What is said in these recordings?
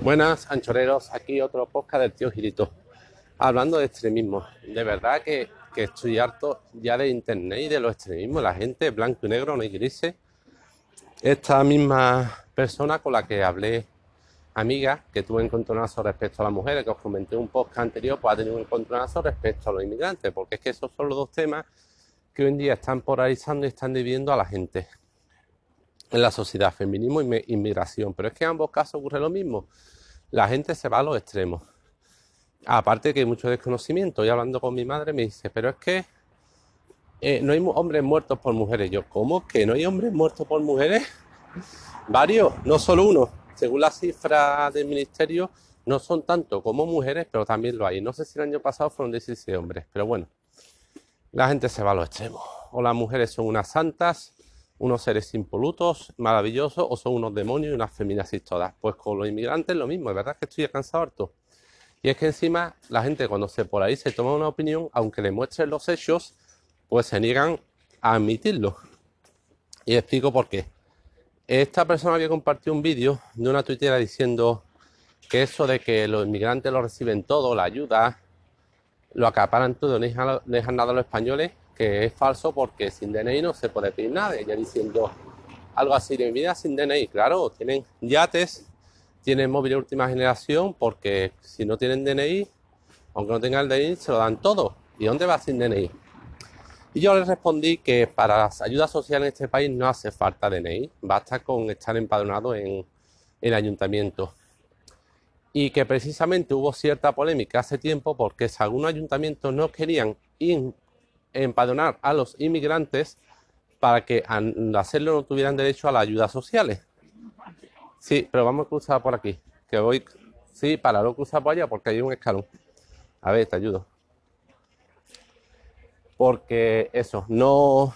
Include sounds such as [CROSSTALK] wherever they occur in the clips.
Buenas, anchoreros. Aquí otro podcast del tío Girito. Hablando de extremismo. De verdad que, estoy harto ya de internet y de los extremismos. La gente blanco y negro, no hay grises. Esta misma persona con la que hablé, amiga, que tuve encontronazo respecto a las mujeres, que os comenté un podcast anterior, pues ha tenido un encontronazo respecto a los inmigrantes. Porque es que esos son los dos temas que hoy en día están polarizando y están dividiendo a la gente en la sociedad, feminismo e inmigración. Pero es que en ambos casos ocurre lo mismo. La gente se va a los extremos. Aparte que hay mucho desconocimiento. Y hablando con mi madre me dice, pero es que eh, no hay hombres muertos por mujeres. Yo, ¿cómo que no hay hombres muertos por mujeres? Varios, no solo uno. Según la cifra del ministerio, no son tanto como mujeres, pero también lo hay. No sé si el año pasado fueron 16 hombres, pero bueno, la gente se va a los extremos. O las mujeres son unas santas, unos seres impolutos, maravillosos, o son unos demonios y unas feminazis todas. Pues con los inmigrantes lo mismo, es verdad que estoy cansado harto. Y es que encima la gente cuando se por ahí se toma una opinión, aunque le muestren los hechos, pues se niegan a admitirlo. Y explico por qué. Esta persona había compartido un vídeo de una tuitera diciendo que eso de que los inmigrantes lo reciben todo, la ayuda, lo acaparan todo, no dejan nada a los españoles, que es falso porque sin DNI no se puede pedir nada. Ella diciendo algo así de vida sin DNI. Claro, tienen yates, tienen móvil de última generación porque si no tienen DNI, aunque no tengan el DNI, se lo dan todo. ¿Y dónde va sin DNI? Y yo le respondí que para las ayudas sociales en este país no hace falta DNI, basta con estar empadronado en el ayuntamiento. Y que precisamente hubo cierta polémica hace tiempo porque algunos ayuntamientos no querían empadronar a los inmigrantes para que al hacerlo no tuvieran derecho a las ayudas sociales. Sí, pero vamos a cruzar por aquí. Que voy. Sí, para no cruzar por allá porque hay un escalón. A ver, te ayudo. Porque eso, no.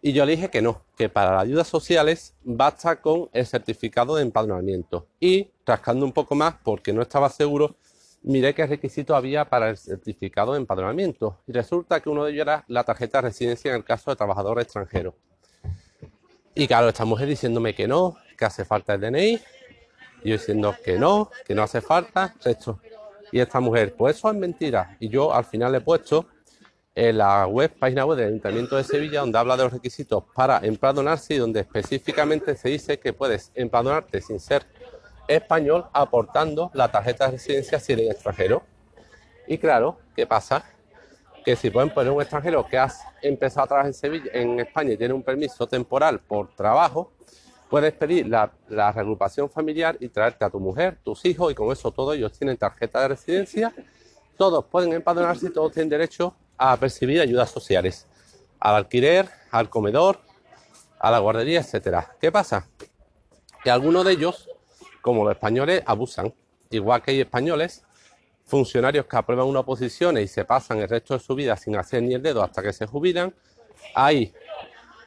Y yo le dije que no, que para las ayudas sociales basta con el certificado de empadronamiento. Y rascando un poco más, porque no estaba seguro, miré qué requisito había para el certificado de empadronamiento y resulta que uno de ellos era la tarjeta de residencia en el caso de trabajador extranjero. Y claro, esta mujer diciéndome que no, que hace falta el DNI, y yo diciendo que no, que no hace falta, esto. Y esta mujer, pues eso es mentira. Y yo al final le he puesto en la web, página web del Ayuntamiento de Sevilla, donde habla de los requisitos para empadronarse y donde específicamente se dice que puedes empadronarte sin ser español aportando la tarjeta de residencia si eres extranjero. Y claro, ¿qué pasa? Que si pueden poner un extranjero que has empezado a trabajar en Sevilla, en España y tiene un permiso temporal por trabajo, puedes pedir la, la reagrupación familiar y traerte a tu mujer, tus hijos y con eso todos ellos tienen tarjeta de residencia. Todos pueden empadronarse y todos tienen derecho a percibir ayudas sociales, al alquiler, al comedor, a la guardería, etcétera. ¿Qué pasa? Que algunos de ellos como los españoles abusan. Igual que hay españoles, funcionarios que aprueban una oposición y se pasan el resto de su vida sin hacer ni el dedo hasta que se jubilan. Hay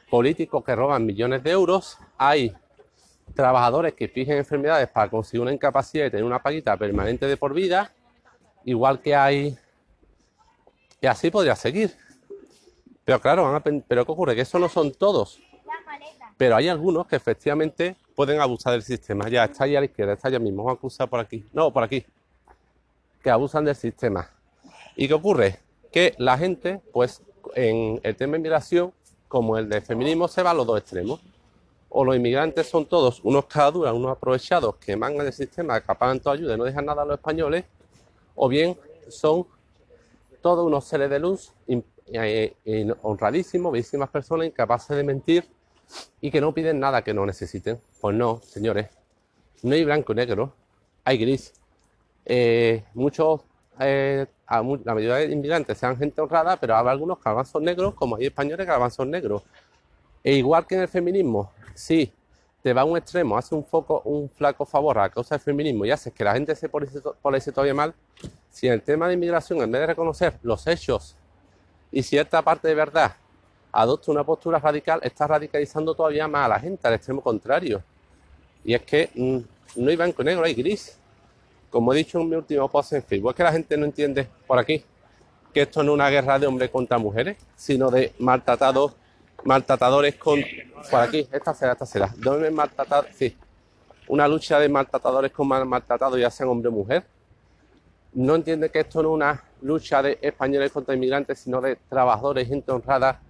políticos que roban millones de euros. Hay trabajadores que fijen enfermedades para conseguir una incapacidad y tener una paguita permanente de por vida. Igual que hay... Y así podría seguir. Pero claro, pero ¿qué ocurre? Que eso no son todos. Pero hay algunos que efectivamente pueden abusar del sistema. Ya está ahí a la izquierda, está allá mismo. Vamos a cruzar por aquí. No, por aquí. Que abusan del sistema. ¿Y qué ocurre? Que la gente, pues, en el tema de inmigración, como el de feminismo, se va a los dos extremos. O los inmigrantes son todos unos caduras, unos aprovechados que mangan del sistema, acaparan toda ayuda y no dejan nada a los españoles. O bien son todos unos seres de luz honradísimos, bellísimas personas incapaces de mentir y que no piden nada que no necesiten. Pues no, señores, no hay blanco y negro, hay gris. Eh, muchos, eh, la mayoría de inmigrantes sean gente honrada, pero habrá algunos que son negros, como hay españoles que son negros. E igual que en el feminismo, si te va a un extremo, hace un foco, un flaco favor a la causa del feminismo y haces que la gente se polarice todavía mal, si en el tema de inmigración, en vez de reconocer los hechos y cierta parte de verdad adopta una postura radical, está radicalizando todavía más a la gente, al extremo contrario. Y es que mm, no hay blanco negro, hay gris. Como he dicho en mi último post en Facebook, es que la gente no entiende por aquí que esto no es una guerra de hombres contra mujeres, sino de maltratados, maltratadores con... Por aquí, esta será, esta será. De hombres maltratados, sí. una lucha de maltratadores con mal maltratados, ya sean hombre o mujer. No entiende que esto no es una lucha de españoles contra inmigrantes, sino de trabajadores, gente honrada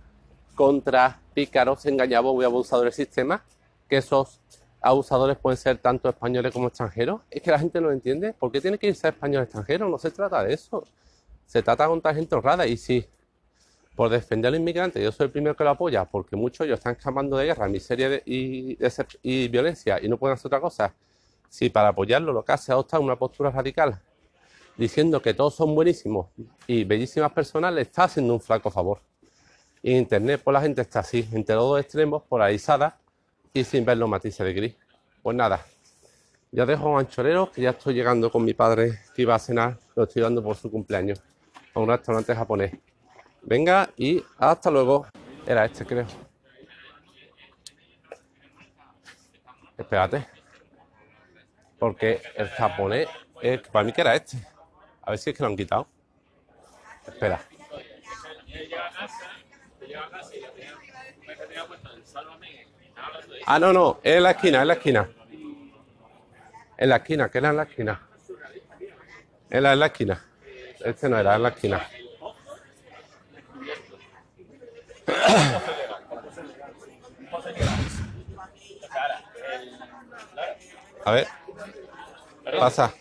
contra pícaros, engañados y abusadores del sistema, que esos abusadores pueden ser tanto españoles como extranjeros. Es que la gente no entiende. ¿Por qué tiene que irse a español extranjero? No se trata de eso. Se trata contra gente honrada. Y si por defender a los inmigrantes yo soy el primero que lo apoya, porque muchos ellos están escapando de guerra, miseria y, y, violencia y no pueden hacer otra cosa, si para apoyarlo lo que hace es adoptar una postura radical diciendo que todos son buenísimos y bellísimas personas, le está haciendo un flaco favor. Y Internet, pues la gente está así, entre los dos extremos, polarizada y sin ver los matices de gris. Pues nada, ya dejo a Anchorero, que ya estoy llegando con mi padre que iba a cenar, lo estoy dando por su cumpleaños, a un restaurante japonés. Venga y hasta luego. Era este, creo. Espérate. Porque el japonés, para mí que era este. A ver si es que lo han quitado. Espera. Ah, no, no, es la esquina, en la esquina. En la esquina, que era en la esquina. Era en la esquina. Este no era, en la esquina. A ver. Pasa.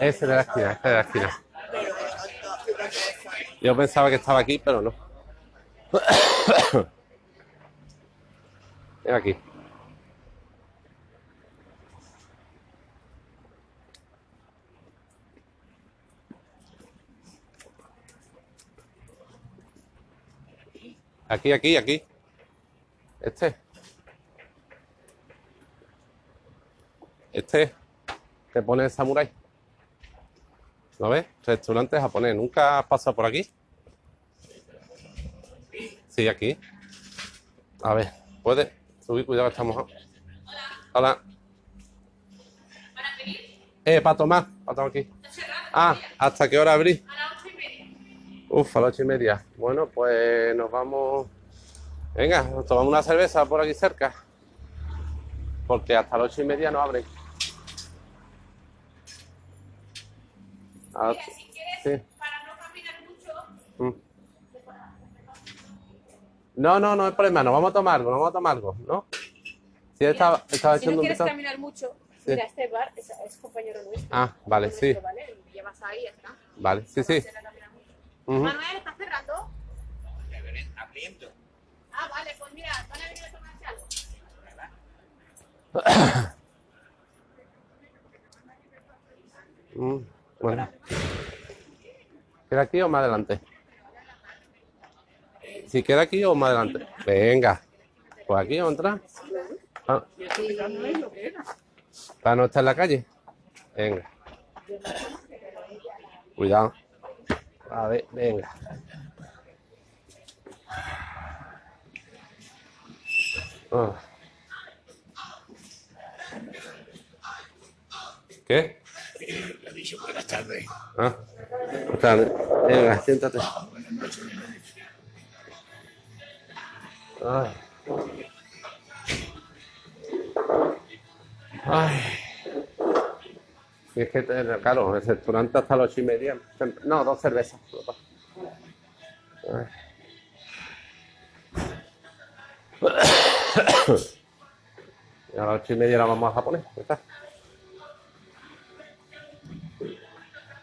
Ese de la esquina, este de la esquina. Yo pensaba que estaba aquí, pero no. Ven [COUGHS] aquí. Aquí, aquí, aquí. Este. Este. Te pone el samurái. ¿Lo ves? Restaurante japonés. ¿Nunca has pasado por aquí? Sí, aquí. A ver, puede subir, cuidado, estamos. Hola. Hola. ¿Para? Eh, para tomar, para tomar aquí. Ah, ¿hasta qué hora abrí? A las ocho y media. Uf, a las ocho y media. Bueno, pues nos vamos. Venga, nos tomamos una cerveza por aquí cerca. Porque hasta las ocho y media no abren. Ah, si quieres, para no caminar mucho. Mm. No, no, no hay problema, nos vamos a tomar algo, nos vamos a tomar algo, ¿no? Si, estaba, estaba si no quieres caminar mucho, mira, este bar es, es, compañero nuestro. Ah, vale, sí. ¿vale? Y llevas ahí, ya está. Vale, sí, sí. Uh -huh. Manuel, ¿estás cerrando? Abriendo. Ah, vale, pues mira, van a venir a tomarse algo. [COUGHS] mm, bueno. ¿Queda aquí o más adelante? Si queda aquí o más adelante. Venga. Pues aquí o entrar. Ah. Para no estar en la calle. Venga. Cuidado. A ver, venga. Oh. ¿Qué? Le dicho buenas tardes. Ah, tardes. Venga, siéntate. Ay. Ay. Es que, claro, el restaurante hasta las ocho y media. No, dos cervezas. Ay. [COUGHS] A las ocho y media la vamos a japonés. ¿Está?